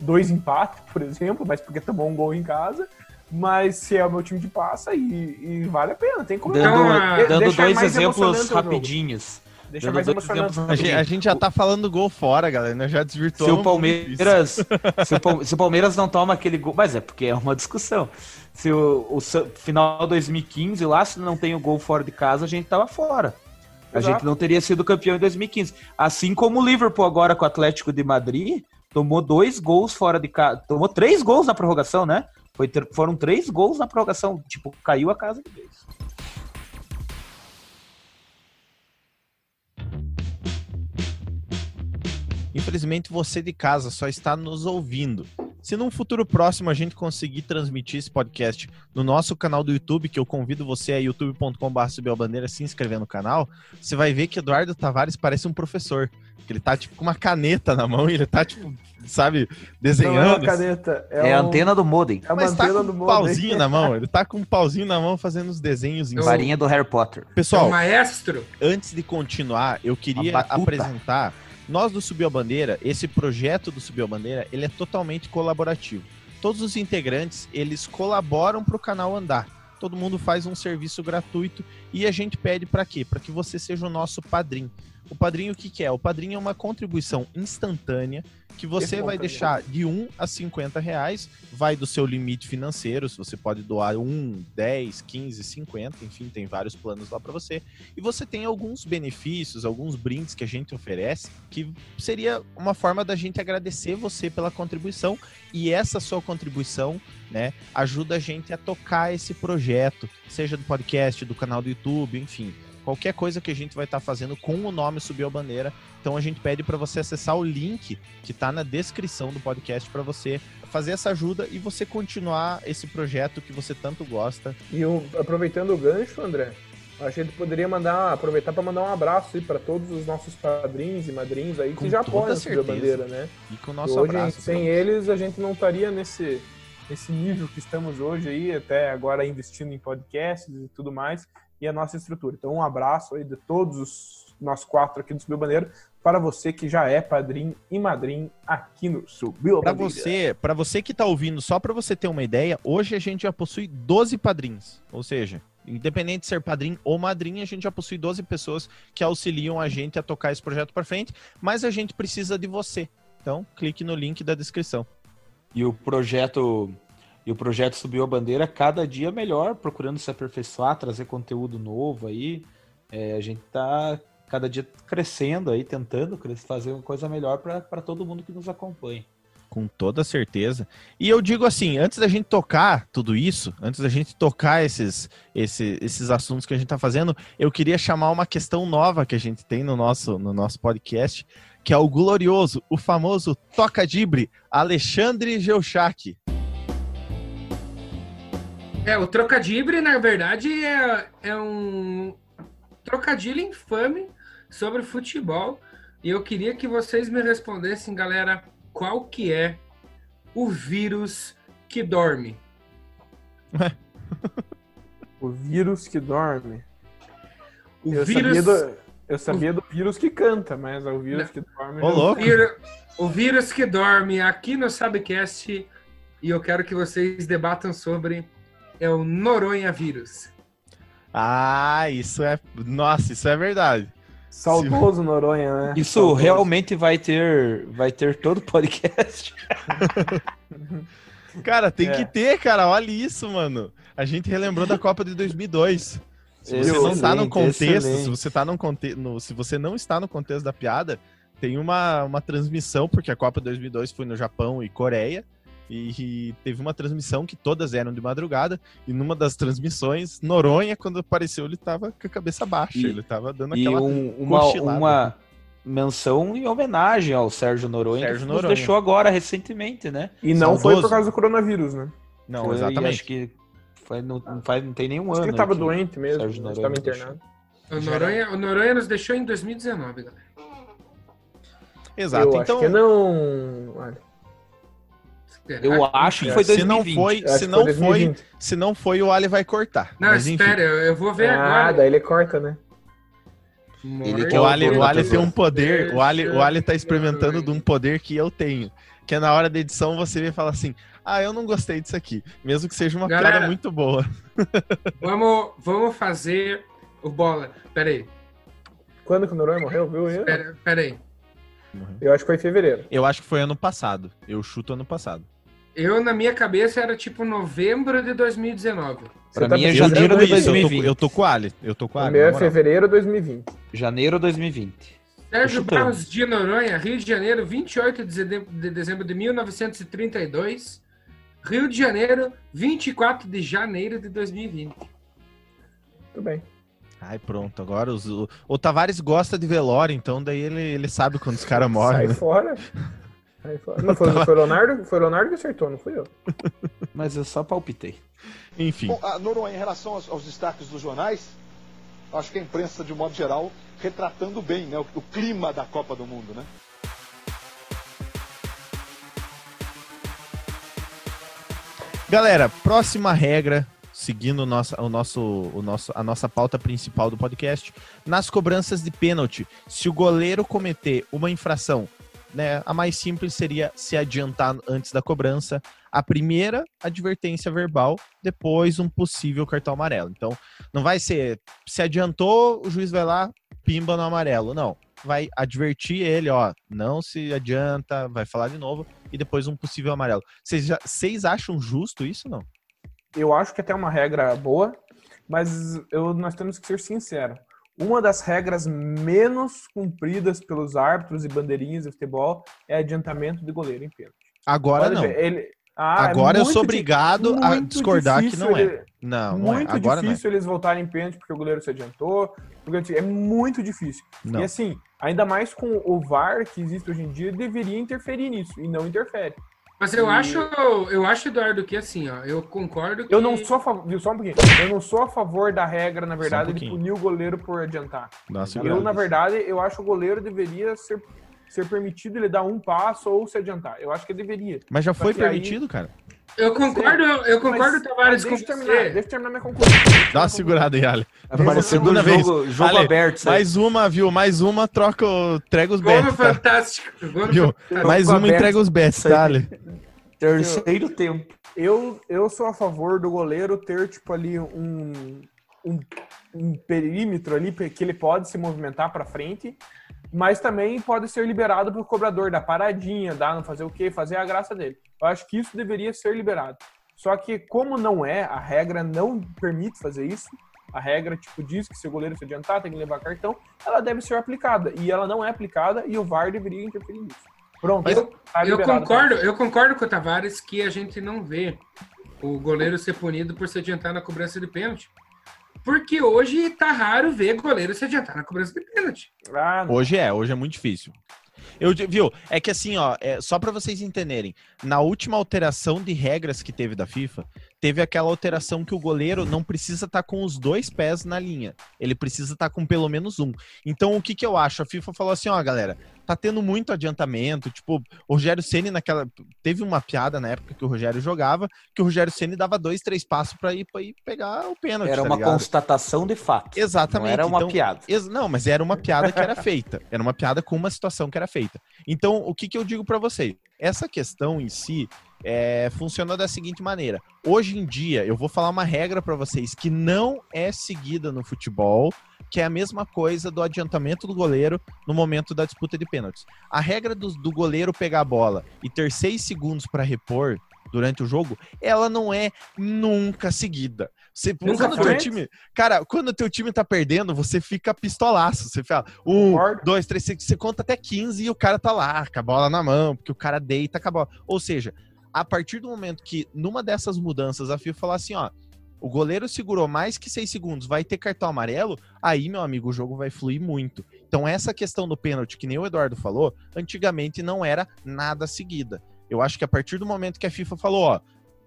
dois empates, por exemplo, mas porque tomou um gol em casa. Mas se é o meu time que passa, e, e vale a pena, tem como. Dando, ah, dando dois exemplos rapidinhos. Deixa dando mais dois exemplos A gente, a gente já tá falando gol fora, galera. Nós já desvirtuamos. Se o. Palmeiras, se o, Pal- se o Palmeiras não toma aquele gol, mas é porque é uma discussão. Se o, o final 2015 lá, se não tem o gol fora de casa, a gente tava fora. A Exato. gente não teria sido campeão em 2015. Assim como o Liverpool agora com o Atlético de Madrid tomou dois gols fora de casa, tomou três gols na prorrogação, né? Foi ter- foram três gols na prorrogação, tipo, caiu a casa de vez. Infelizmente, você de casa só está nos ouvindo. Se num futuro próximo a gente conseguir transmitir esse podcast no nosso canal do YouTube, que eu convido você a youtube.com.br subir se inscrever no canal, você vai ver que Eduardo Tavares parece um professor. Que ele tá tipo com uma caneta na mão e ele tá tipo, sabe, Não é uma desenhando. caneta, é, É, a um- antena do modem. É uma mas tá antena com do um mundo. pauzinho na mão. Ele tá com um pauzinho na mão fazendo os desenhos em. Varinha do Harry Potter. É Pessoal, o maestro. antes de continuar, eu queria apresentar. Nós do Subiu a Bandeira, esse projeto do Subiu a Bandeira, ele é totalmente colaborativo. Todos os integrantes, eles colaboram para o canal andar. Todo mundo faz um serviço gratuito e a gente pede para quê? Para que você seja o nosso padrinho. O padrinho o que, que é? O padrinho é uma contribuição instantânea que você Esse é vai deixar de 1 a 50 reais, vai do seu limite financeiro, se você pode doar 1, 10, 15, 50, enfim, tem vários planos lá para você. E você tem alguns benefícios, alguns brindes que a gente oferece, que seria uma forma da gente agradecer você pela contribuição. E essa sua contribuição, né, ajuda a gente a tocar esse projeto, seja do podcast, do canal do YouTube, enfim. Qualquer coisa que a gente vai estar fazendo com o nome Subiu a Bandeira. Então a gente pede para você acessar o link que está na descrição do podcast para você fazer essa ajuda e você continuar esse projeto que você tanto gosta. E eu, aproveitando o gancho, André, a gente poderia mandar, aproveitar para mandar um abraço aí para todos os nossos padrinhos e madrinhos aí Com que já apoiam a Subir a bandeira, né? E com o nosso hoje, abraço. sem eles, a gente não estaria nesse, nesse nível que estamos hoje aí, até agora investindo em podcasts e tudo mais, e a nossa estrutura. Então, um abraço aí de todos os nós quatro aqui do Subiu Bandeira para você que já é padrinho e madrinho aqui no Subiu Para você, para você que tá ouvindo, só para você ter uma ideia, hoje a gente já possui 12 padrinhos. Ou seja, independente de ser padrinho ou madrinha, a gente já possui 12 pessoas que auxiliam a gente a tocar esse projeto para frente, mas a gente precisa de você. Então, clique no link da descrição. E o projeto e o projeto subiu a bandeira cada dia melhor, procurando se aperfeiçoar, trazer conteúdo novo aí. É, a gente tá cada dia crescendo aí, tentando fazer uma coisa melhor para todo mundo que nos acompanha. Com toda certeza. E eu digo assim, antes da gente tocar tudo isso, antes da gente tocar esses, esse- esses assuntos que a gente tá fazendo, eu queria chamar uma questão nova que a gente tem no nosso, no nosso podcast, que é o glorioso, o famoso Toca Dibre, Alexandre Geuchac. É, o trocadilho, na verdade, é, é um trocadilho infame sobre futebol. E eu queria que vocês me respondessem, galera, qual que é o vírus que dorme? O vírus que dorme. O eu, vírus, sabia do, eu sabia do vírus que canta, mas é o vírus que dorme. Ô, louco. o vírus que dorme aqui no Sabcast. E eu quero que vocês debatam sobre é o Noronha vírus. Ah, isso é. Nossa, isso é verdade. Saudoso Noronha, né? Isso Saudoso. realmente vai ter, vai ter todo podcast. Cara, tem É. que ter, cara. Olha isso, mano. A gente relembrou da Copa de 2002. Se você não tá no Excelente, contexto, excelente. se você tá no conte no, se você não está no contexto da piada, tem uma, uma transmissão, porque a Copa de 2002 foi no Japão e Coreia, e, e teve uma transmissão que todas eram de madrugada, e numa das transmissões, Noronha, quando apareceu, ele tava com a cabeça baixa, E- ele tava dando E aquela... um- uma, uma menção em homenagem ao Sérgio Noronha, Sérgio que nos Noronha. deixou agora recentemente, né? E não foi por causa do coronavírus, né? Não, Foi, exatamente. Acho que foi, não, não, faz, não tem nenhum Acho ano. que ele tava doente mesmo, Sérgio? Noronha Tava deixou. internado. O Noronha, o Noronha nos deixou em 2019, galera. Exato, eu então... acho que não. Olha, Será? Eu acho que foi se não 2020. foi, se não foi foi, 2020. se não foi, o Ali vai cortar. Não, Mas, enfim. espera, eu, eu vou ver Ah, agora. daí ele corta, né? Ele O que é o Ali, o Ali tem um poder, o Ali, o Ali tá experimentando de um poder que eu tenho. Que é na hora da edição você vê e fala assim: Ah, eu não gostei disso aqui. Mesmo que seja uma Galera. piada muito boa. Vamos, vamos fazer o bola. Pera aí, Quando que o Noronha morreu, viu? Pera, pera aí. eu acho que foi em fevereiro. Eu acho que foi ano passado. Eu chuto ano passado. Eu, na minha cabeça, era tipo novembro de 2019. Pra Você mim é janeiro Eu de tô isso, eu tô- 2020. Eu tô com o Ali. Eu tô com o O Ali. meu é fevereiro de 2020. Janeiro 2020. Sérgio. Barros de Noronha, Rio de Janeiro, 28 de dezembro- de dezembro de 1932. Rio de Janeiro, 24 de janeiro de 2020. Tudo bem. Ai, pronto. Agora os, o, o Tavares gosta de velório, então daí ele, ele sabe quando os caras morrem. Sai né? fora. Fora. Não, foi, foi, o Leonardo, foi Leonardo que acertou, não fui eu. Mas eu só palpitei. Enfim. Bom, a Noronha, em relação aos, aos destaques dos jornais, acho que a imprensa, de modo geral, retratando bem né, o, o clima da Copa do Mundo, né? Galera, próxima regra, seguindo o nosso, o nosso, o nosso, a nossa pauta principal do podcast, nas cobranças de pênalti, se o goleiro cometer uma infração, né, a mais simples seria se adiantar antes da cobrança, a primeira advertência verbal, depois um possível cartão amarelo. Então, não vai ser se adiantou, o juiz vai lá, pimba no amarelo, não. Vai advertir ele, ó, não se adianta, vai falar de novo e depois um possível amarelo. Vocês acham justo isso não? Eu acho que até é uma regra boa, mas eu, nós temos que ser sinceros. Uma das regras menos cumpridas pelos árbitros e bandeirinhas de futebol é adiantamento de goleiro em pênalti. Agora não. ele- Ah, é Agora eu muito sou di- obrigado a muito discordar que não é. ele- Não, não é. muito Agora difícil eles voltarem em pênalti porque o goleiro se adiantou. Porque, é muito difícil. não. E assim, ainda mais com o VAR que existe hoje em dia, deveria interferir nisso e não interfere. Mas eu E- acho, eu acho, Eduardo, que assim, ó, eu concordo que... Eu não sou a favor, viu, só um pouquinho. Eu não sou a favor da regra, na verdade, de pouquinho. punir o goleiro por adiantar. Eu, na verdade, eu acho que o goleiro deveria ser, ser permitido ele dar um passo ou se adiantar. Eu acho que deveria. Mas já foi que aí- permitido, cara. Eu concordo, eu concordo, Mas- Tavares, mas com eu você. terminar, deixa eu terminar minha conclusão. Dá uma segurada aí, Ale. Apareceu segunda vez. jogo, jogo Ale, aberto. Mais uma, viu? Mais uma, troca o... entrega os Gol bets, tá? Fantástico. Gol no Viu? Fantástico. Mais uma, aberto. entrega os bets, tá, Ale? Terceiro tempo. Eu, eu sou a favor do goleiro ter, tipo, ali um, um, um perímetro ali que ele pode se movimentar para frente, mas também pode ser liberado para o cobrador dar paradinha, dar não fazer o quê, fazer a graça dele. Eu acho que isso deveria ser liberado. Só que como não é, a regra não permite fazer isso, a regra tipo diz que se o goleiro se adiantar tem que levar cartão, ela deve ser aplicada e ela não é aplicada e o VAR deveria interferir nisso. Pronto. Eu, tá eu concordo, eu concordo com o Tavares que a gente não vê o goleiro ser punido por se adiantar na cobrança de pênalti. Porque hoje tá raro ver goleiro se adiantar na cobrança de pênalti. Ah. Hoje é, hoje é muito difícil. Eu, viu? É que assim, ó, é, só pra vocês entenderem, na última alteração de regras que teve da FIFA, teve aquela alteração que o goleiro não precisa estar com os dois pés na linha. Ele precisa estar com pelo menos um. Então, o que que eu acho? A FIFA falou assim, ó, galera, tá tendo muito adiantamento, tipo, o Rogério Ceni naquela teve uma piada na época que o Rogério jogava, que o Rogério Ceni dava dois, três passos pra ir para ir pegar o pênalti, Era tá uma ligado? constatação de fato. Exatamente. Não era uma então- piada. Ex- Não, mas era uma piada que era feita. Era uma piada com uma situação que era feita. Então, o que, que eu digo pra vocês? Essa questão em si, é, funcionou da seguinte maneira. Hoje em dia, eu vou falar uma regra para vocês que não é seguida no futebol, que é a mesma coisa do adiantamento do goleiro no momento da disputa de pênaltis. A regra do, do goleiro pegar a bola e ter seis segundos para repor durante o jogo, ela não é nunca seguida. Você, Nunca quando teu time, cara, quando o teu time tá perdendo, você fica pistolaço. Você fala um, Concordo. dois, três, você, você conta até 15 e o cara tá lá, com a bola na mão, porque o cara deita com a bola. Ou seja, a partir do momento que numa dessas mudanças a FIFA falar assim, ó, o goleiro segurou mais que seis segundos, vai ter cartão amarelo, aí, meu amigo, o jogo vai fluir muito. Então, essa questão do pênalti, que nem o Eduardo falou, antigamente não era nada seguida. Eu acho que a partir do momento que a FIFA falou, ó,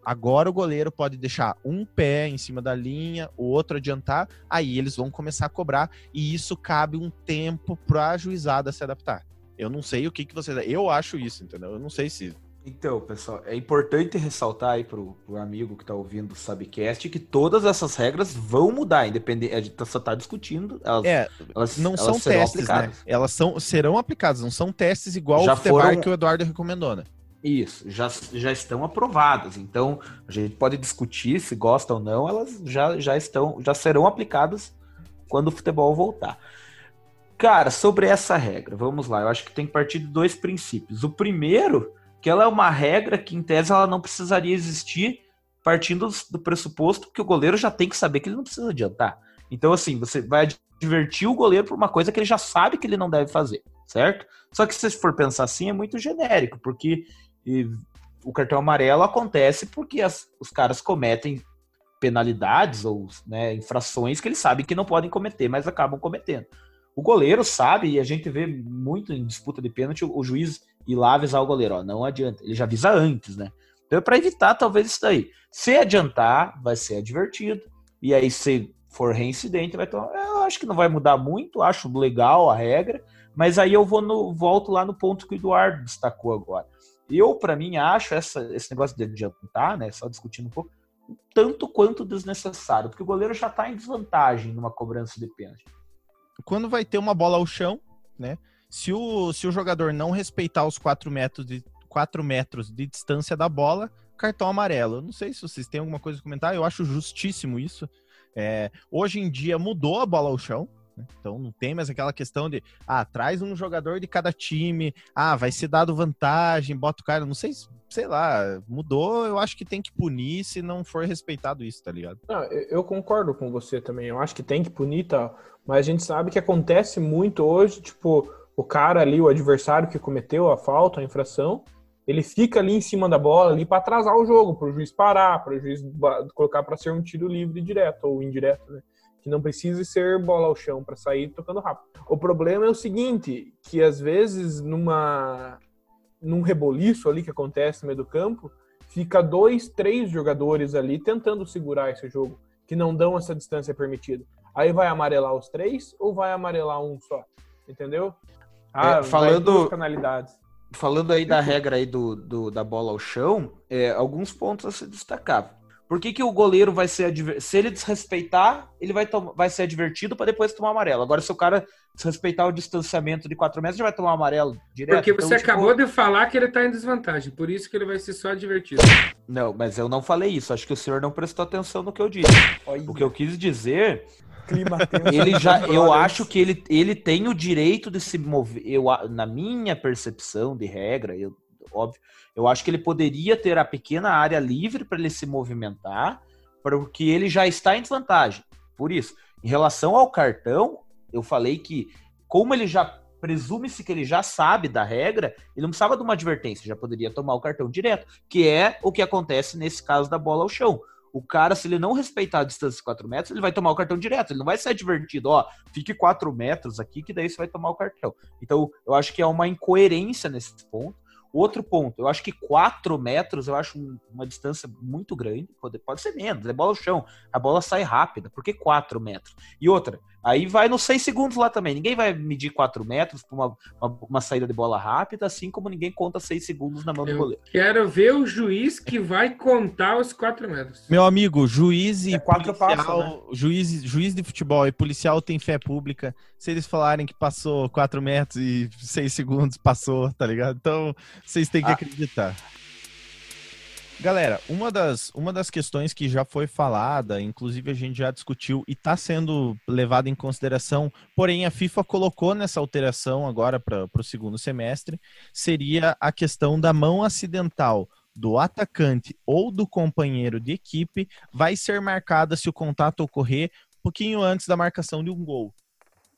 agora o goleiro pode deixar um pé em cima da linha, o outro adiantar, aí eles vão começar a cobrar, e isso cabe um tempo pra juizada se adaptar. Eu não sei o que, que vocês. Eu acho isso, entendeu? Eu não sei se. Então, pessoal, é importante ressaltar aí pro, pro amigo que tá ouvindo o Subcast que todas essas regras vão mudar, independente. A gente só tá discutindo. Elas, É, elas, não elas são serão testes, né? aplicadas. Elas são, serão aplicadas, não são testes igual Já o foram- que o Eduardo recomendou, né? Isso, já, já estão aprovadas. Então, a gente pode discutir se gosta ou não, elas já, já estão, já serão aplicadas quando o futebol voltar. Cara, sobre essa regra, vamos lá. Eu acho que tem que partir de dois princípios. O primeiro, que ela é uma regra que, em tese, ela não precisaria existir partindo do pressuposto que o goleiro já tem que saber que ele não precisa adiantar. Então, assim, você vai divertir o goleiro por uma coisa que ele já sabe que ele não deve fazer, certo? Só que se for pensar assim, é muito genérico, porque e, o cartão amarelo acontece porque as- os caras cometem penalidades ou né, infrações que eles sabem que não podem cometer, mas acabam cometendo. O goleiro sabe, e a gente vê muito em disputa de pênalti, o juiz ir lá avisar o goleiro, ó, não adianta. Ele já avisa antes, né? Então é para evitar talvez isso daí. Se adiantar, vai ser advertido. E aí, se for reincidente, vai tomar. Eu acho que não vai mudar muito, acho legal a regra, mas aí eu vou no, volto lá no ponto que o Eduardo destacou agora. Eu, para mim, acho essa, esse negócio de adiantar, né? Só discutindo um pouco, tanto quanto desnecessário, porque o goleiro já tá em desvantagem numa cobrança de pênalti. Quando vai ter uma bola ao chão, né? Se o, se o jogador não respeitar os 4 metros de, 4 metros de distância da bola, cartão amarelo. Não sei se vocês têm alguma coisa a comentar, eu acho justíssimo isso. É, hoje em dia mudou a bola ao chão, né? então não tem mais aquela questão de ah, traz um jogador de cada time, ah, vai ser dado vantagem, bota o cara, não sei, se- sei lá, mudou, eu acho que tem que punir se não for respeitado isso, tá ligado? Não, eu eu concordo com você também. Eu acho que tem que punir e tal. Mas a gente sabe que acontece muito hoje, tipo, o cara ali, o adversário que cometeu a falta, a infração, ele fica ali em cima da bola ali para atrasar o jogo, para o juiz parar, para o juiz colocar para ser um tiro livre direto ou indireto, né? Que não precisa ser bola ao chão para sair tocando rápido. O problema é o seguinte, que às vezes numa num reboliço ali que acontece no meio do campo, fica dois, três jogadores ali tentando segurar esse jogo, que não dão essa distância permitida. Aí vai amarelar os três ou vai amarelar um só? Entendeu? Ah, É, falando- penalidades. Falando aí da regra aí do, do- da bola ao chão, é, alguns pontos a se destacar. Por que, que o goleiro vai ser adver... Se ele desrespeitar, ele vai, tom... vai ser advertido para depois tomar amarelo. Agora, se o cara desrespeitar o distanciamento de 4 metros, já vai tomar amarelo direto. Porque Então, você tipo, acabou de falar que ele tá em desvantagem, por isso que ele vai ser só advertido. Não, mas eu não falei isso. Acho que o senhor não prestou atenção no que eu disse. O que eu quis dizer Clima tenso. ele já, eu acho que ele, ele tem o direito de se mover. Eu, na minha percepção de regra, eu, óbvio, eu acho que ele poderia ter a pequena área livre para ele se movimentar, porque ele já está em desvantagem. Por isso, em relação ao cartão, eu falei que, como ele já presume-se que ele já sabe da regra, ele não precisava de uma advertência, já poderia tomar o cartão direto, que é o que acontece nesse caso da bola ao chão. O cara, se ele não respeitar a distância de 4 metros, ele vai tomar o cartão direto. Ele não vai ser advertido, ó, fique 4 metros aqui, que daí você vai tomar o cartão. Então, eu acho que é uma incoerência nesse ponto. Outro ponto, eu acho que 4 metros, eu acho um- uma distância muito grande. Pode, pode ser menos, é bola ao chão. A bola sai rápida. Por que 4 metros? E outra, aí vai nos 6 segundos lá também. Ninguém vai medir 4 metros para uma, uma, uma saída de bola rápida, assim como ninguém conta 6 segundos na mão do Eu goleiro. quero ver o juiz que vai contar os 4 metros. Meu amigo, juiz e É quatro policial, passos, juiz, juiz de futebol e policial tem fé pública. Se eles falarem que passou 4 metros e 6 segundos, passou, tá ligado? Então, vocês têm que Ah. acreditar. Galera, uma das, uma das questões que já foi falada, inclusive a gente já discutiu e está sendo levada em consideração, porém a FIFA colocou nessa alteração agora para o segundo semestre, seria a questão da mão acidental do atacante ou do companheiro de equipe vai ser marcada se o contato ocorrer um pouquinho antes da marcação de um gol.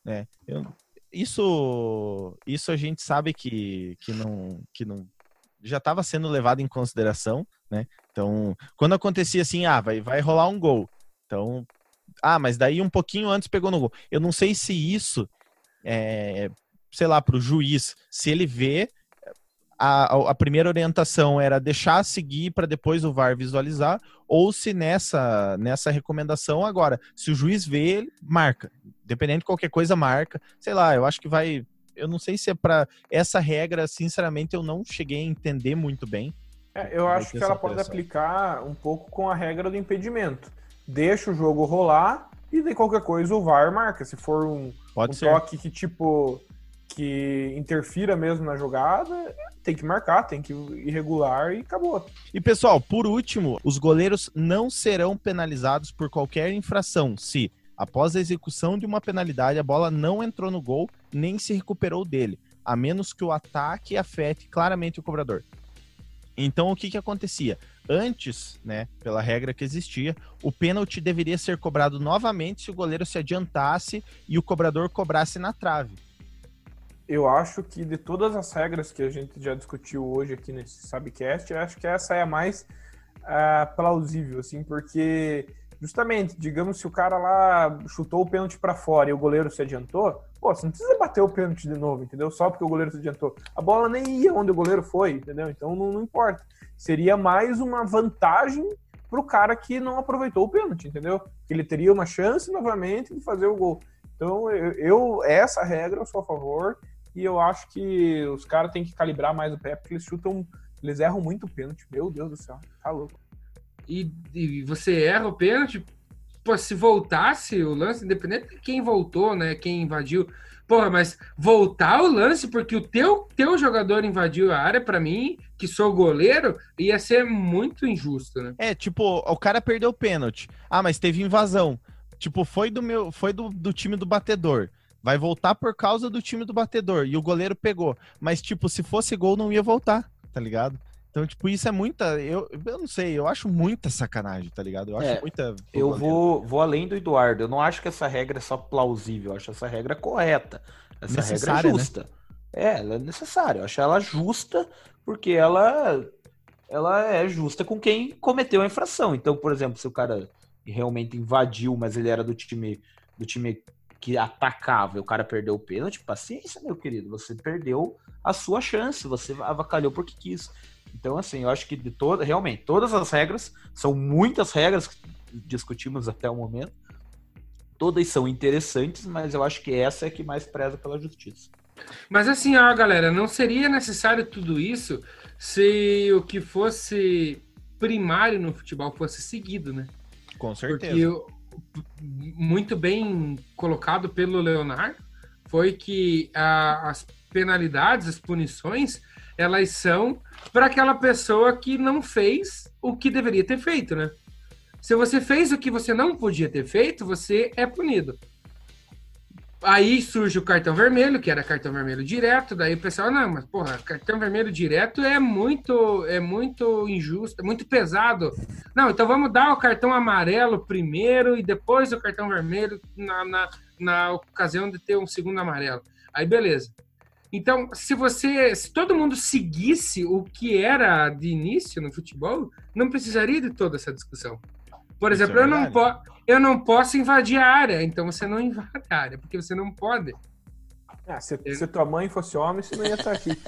Né? Eu, isso, isso a gente sabe que, que, não, que não já estava sendo levado em consideração, né? Então, quando acontecia assim, ah, vai, vai rolar um gol. Então, ah, mas daí um pouquinho antes pegou no gol. Eu não sei se isso, é, sei lá, para o juiz, se ele vê a, a primeira orientação era deixar seguir para depois o VAR visualizar, ou se nessa, nessa recomendação agora, se o juiz vê, ele marca. Dependendo de qualquer coisa, marca. Sei lá, eu acho que vai. Eu não sei se é para essa regra, sinceramente, eu não cheguei a entender muito bem. É, eu acho que ela pode aplicar um pouco com a regra do impedimento. Deixa o jogo rolar e de qualquer coisa o VAR marca. Se for um, um toque que tipo que interfira mesmo na jogada, tem que marcar, tem que ir regular e acabou. E pessoal, por último, os goleiros não serão penalizados por qualquer infração se, após a execução de uma penalidade, a bola não entrou no gol nem se recuperou dele, a menos que o ataque afete claramente o cobrador. Então, o que, que acontecia? Antes, né, pela regra que existia, o pênalti deveria ser cobrado novamente se o goleiro se adiantasse e o cobrador cobrasse na trave eu acho que de todas as regras que a gente já discutiu hoje aqui nesse Sabcast, eu acho que essa é a mais uh, plausível, assim, porque justamente, digamos, se o cara lá chutou o pênalti para fora e o goleiro se adiantou, pô, você não precisa bater o pênalti de novo, entendeu? Só porque o goleiro se adiantou. A bola nem ia onde o goleiro foi, entendeu? Então não, não importa. Seria mais uma vantagem pro cara que não aproveitou o pênalti, entendeu? Ele teria uma chance novamente de fazer o gol. Então, eu, eu essa regra eu sou a favor e eu acho que os caras têm que calibrar mais o pé, porque eles chutam, eles erram muito o pênalti. Meu Deus do céu, tá louco. E, e você erra o pênalti, pô, se voltasse o lance, independente de quem voltou, né, quem invadiu, porra, mas voltar o lance porque o teu, teu jogador invadiu a área, para mim, que sou goleiro, ia ser muito injusto, né? É, tipo, o cara perdeu o pênalti. Ah, mas teve invasão. Tipo, foi do meu, foi do, do time do batedor. Vai voltar por causa do time do batedor. E o goleiro pegou. Mas, tipo, se fosse gol, não ia voltar, tá ligado? Então, tipo, isso é muita. Eu, eu não sei, eu acho muita sacanagem, tá ligado? Eu acho é, muita. Eu vou, vou além do Eduardo. Eu não acho que essa regra é só plausível, eu acho essa regra correta. Essa regra é né? justa. Né? É, ela é necessária. Eu acho ela justa porque ela, ela é justa com quem cometeu a infração. Então, por exemplo, se o cara realmente invadiu, mas ele era do time do time que atacava e o cara perdeu o pênalti, paciência, meu querido. Você perdeu a sua chance, você avacalhou porque quis. Então, assim, eu acho que de toda, realmente, todas as regras, são muitas regras que discutimos até o momento. Todas são interessantes, mas eu acho que essa é a que mais preza pela justiça. Mas assim, ó, galera, não seria necessário tudo isso se o que fosse primário no futebol fosse seguido, né? Com certeza. Porque muito bem colocado pelo Leonardo foi que a, as penalidades, as punições, elas são para aquela pessoa que não fez o que deveria ter feito, né? Se você fez o que você não podia ter feito, você é punido. Aí surge o cartão vermelho, que era cartão vermelho direto, daí o pessoal, não, mas porra, cartão vermelho direto é muito é muito injusto, é muito pesado. Não, então vamos dar o cartão amarelo primeiro e depois o cartão vermelho na, na, na ocasião de ter um segundo amarelo. Aí beleza. Então, se você, se todo mundo seguisse o que era de início no futebol, não precisaria de toda essa discussão. Por exemplo, é eu, não po eu não posso invadir a área, então você não invade a área, porque você não pode. Ah, se, eu... se tua mãe fosse homem, você não ia estar aqui.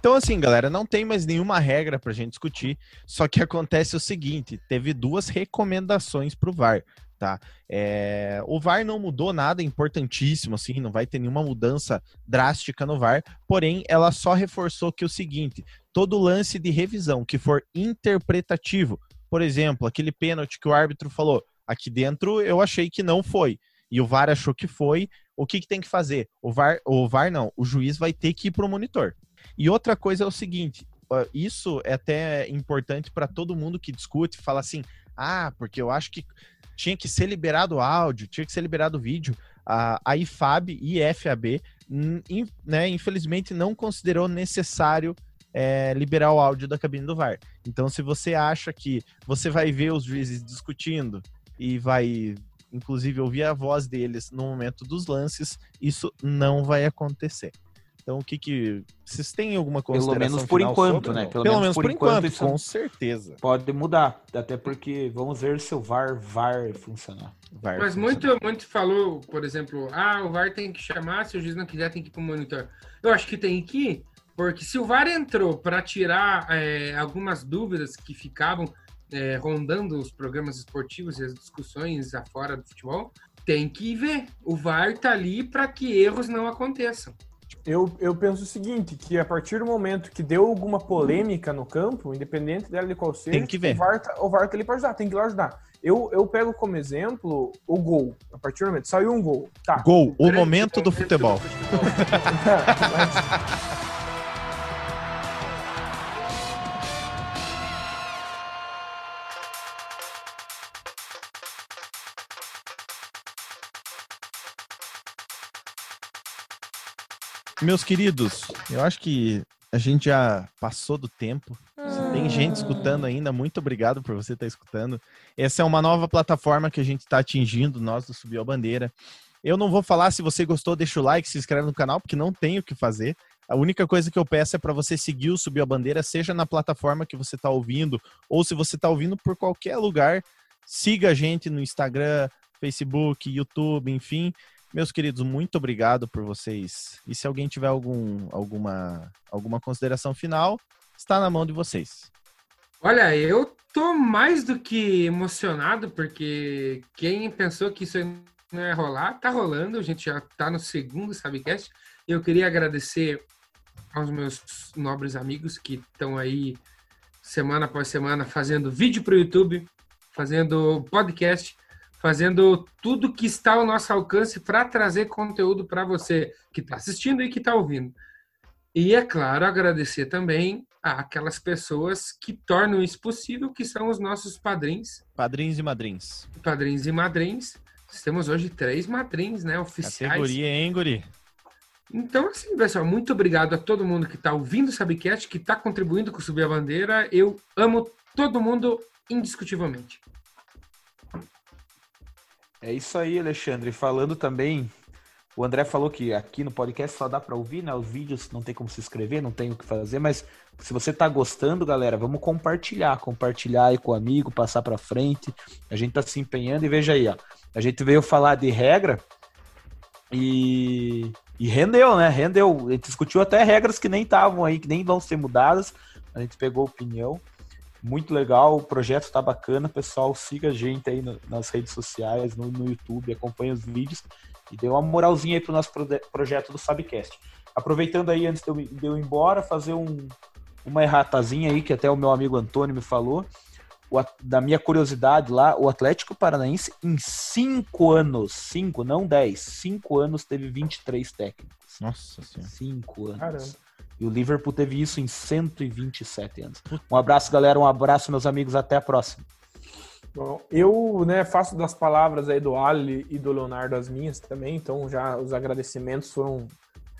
Então, assim, galera, não tem mais nenhuma regra pra gente discutir. Só que acontece o seguinte: teve duas recomendações pro VAR tá? É, o VAR não mudou nada importantíssimo, assim, não vai ter nenhuma mudança drástica no VAR, porém, ela só reforçou que o seguinte: todo lance de revisão que for interpretativo, por exemplo, aquele pênalti que o árbitro falou, aqui dentro eu achei que não foi, e o VAR achou que foi, o que, que tem que fazer? O VAR, o VAR não, o juiz vai ter que ir para o monitor. E outra coisa é o seguinte, isso é até importante para todo mundo que discute, fala assim, ah, porque eu acho que tinha que ser liberado o áudio, tinha que ser liberado vídeo. A, a IFAB e FAB, in- né, infelizmente, não considerou necessário é, liberar o áudio da cabine do VAR. Então, se você acha que você vai ver os juízes discutindo e vai, inclusive, ouvir a voz deles no momento dos lances, isso não vai acontecer. Então, o que que... Vocês têm alguma Pelo consideração menos por enquanto, sobre, né? Pelo Pelo, menos por por enquanto, enquanto, isso- com certeza. Pode mudar, até porque vamos ver se o VAR VAR funcionar. VAR Mas funciona. muito, muito falou, por exemplo, ah, o VAR tem que chamar, se o juiz não quiser, tem que ir para o monitor. Eu acho que tem que ir, porque se o VAR entrou para tirar é, algumas dúvidas que ficavam é, rondando os programas esportivos e as discussões afora do futebol, tem que ver. O VAR tá ali para que erros não aconteçam. Eu, eu penso o seguinte, que a partir do momento que deu alguma polêmica no campo, independente dela de qual seja, Tem que ver. O, VAR tá, o VAR tá ali para ajudar, tem que ir lá ajudar. Eu, eu pego como exemplo o gol. A partir do momento, saiu um gol. Tá. Gol, o momento do futebol. Mas- Meus queridos, eu acho que a gente já passou do tempo. Se tem gente escutando ainda, muito obrigado por você estar escutando. Essa é uma nova plataforma que a gente está atingindo, nós do Subiu a Bandeira. Eu não vou falar se você gostou, deixa o like, se inscreve no canal, porque não tem o que fazer. A única coisa que eu peço é para você seguir o Subiu a Bandeira, seja na plataforma que você está ouvindo, ou se você está ouvindo por qualquer lugar, siga a gente no Instagram, Facebook, YouTube, enfim. Meus queridos, muito obrigado por vocês. E se alguém tiver algum, alguma, alguma consideração final, está na mão de vocês. Olha, eu tô mais do que emocionado, porque quem pensou que isso não ia rolar, tá rolando. A gente já tá no segundo Sabcast. Eu queria agradecer aos meus nobres amigos que estão aí semana após semana fazendo vídeo para o YouTube, fazendo podcast, fazendo tudo que está ao nosso alcance para trazer conteúdo para você que está assistindo e que está ouvindo. E é claro, agradecer também àquelas pessoas que tornam isso possível, que são os nossos padrinhos, Padrinhos e madrinhos. padrinhos e madrinhos. Nós temos hoje três madrinhos, né, oficiais. Categoria, hein, Guri? Então, assim, pessoal, muito obrigado a todo mundo que está ouvindo o Sabcast, que está contribuindo com o Subir a Bandeira. Eu amo todo mundo indiscutivelmente. É isso aí, Alexandre. Falando também, o André falou que aqui no podcast só dá para ouvir, né? Os vídeos não tem como se inscrever, não tem o que fazer, mas se você tá gostando, galera, vamos compartilhar, compartilhar aí com o amigo, passar para frente. A gente tá se empenhando e veja aí, ó. A gente veio falar de regra e, e rendeu, né? Rendeu. A gente discutiu até regras que nem estavam aí, que nem vão ser mudadas. A gente pegou opinião. Muito legal, o projeto tá bacana, pessoal. Siga a gente aí no- nas redes sociais, no, no YouTube, acompanha os vídeos e dê uma moralzinha aí pro nosso projeto do Sabcast. Aproveitando aí, antes de eu, de eu ir embora, fazer um, uma erratazinha aí, que até o meu amigo Antônio me falou. O da minha curiosidade lá, o Atlético Paranaense, em cinco anos, cinco, não dez, cinco anos, teve 23 técnicos. Nossa senhora. Cinco anos. Caramba. E o Liverpool teve isso em 127 anos. Um abraço, galera. Um abraço, meus amigos. Até a próxima. Bom, eu né, faço das palavras aí do Ali e do Leonardo as minhas também, então já os agradecimentos foram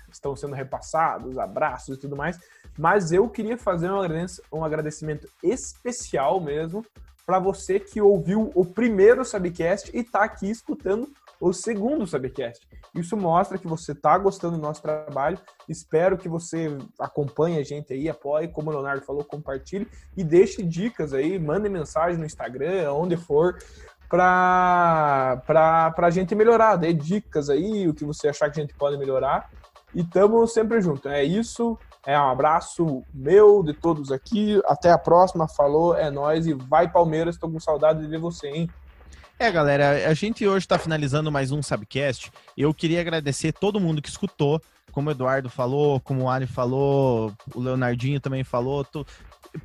estão sendo repassados, abraços e tudo mais. Mas eu queria fazer um agradec- um agradecimento especial mesmo para você que ouviu o primeiro Sabcast e está aqui escutando o segundo Sabcast. Isso mostra que você está gostando do nosso trabalho. Espero que você acompanhe a gente aí, apoie, como o Leonardo falou, compartilhe e deixe dicas aí, mande mensagem no Instagram, onde for, para a gente melhorar. Dê dicas aí, o que você achar que a gente pode melhorar. E tamo sempre junto. É isso. É um abraço meu, de todos aqui. Até a próxima. Falou, é nóis. E vai, Palmeiras. Tô com saudade de ver você, hein? É, galera, a gente hoje está finalizando mais um Sabcast. Eu queria agradecer todo mundo que escutou, como o Eduardo falou, como o Ali falou, o Leonardinho também falou. Tu...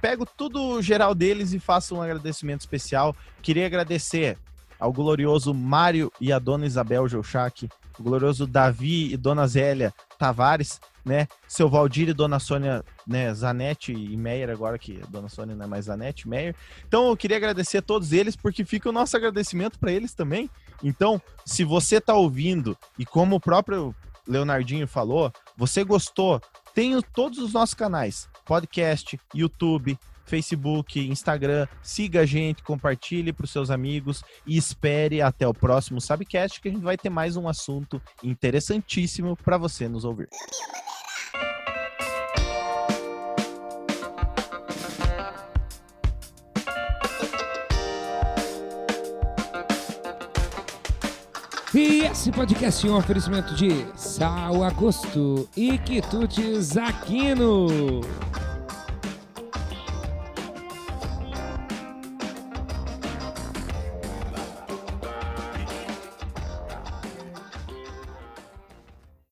Pego tudo geral deles e faço um agradecimento especial. Queria agradecer ao glorioso Mário e a dona Isabel Geuchac, o glorioso Davi e dona Zélia Tavares, né? Seu Valdir e Dona Sônia, né? Zanetti e Meyer, agora que Dona Sônia não é mais Zanetti, Meyer. Então eu queria agradecer a todos eles, porque fica o nosso agradecimento para eles também. Então, se você tá ouvindo, e como o próprio Leonardinho falou, você gostou, tem todos os nossos canais: podcast, YouTube, Facebook, Instagram. Siga a gente, compartilhe para os seus amigos e espere até o próximo Sabcast que a gente vai ter mais um assunto interessantíssimo para você nos ouvir. E esse podcast é um oferecimento de Sal Agosto e Quitutes Aquino.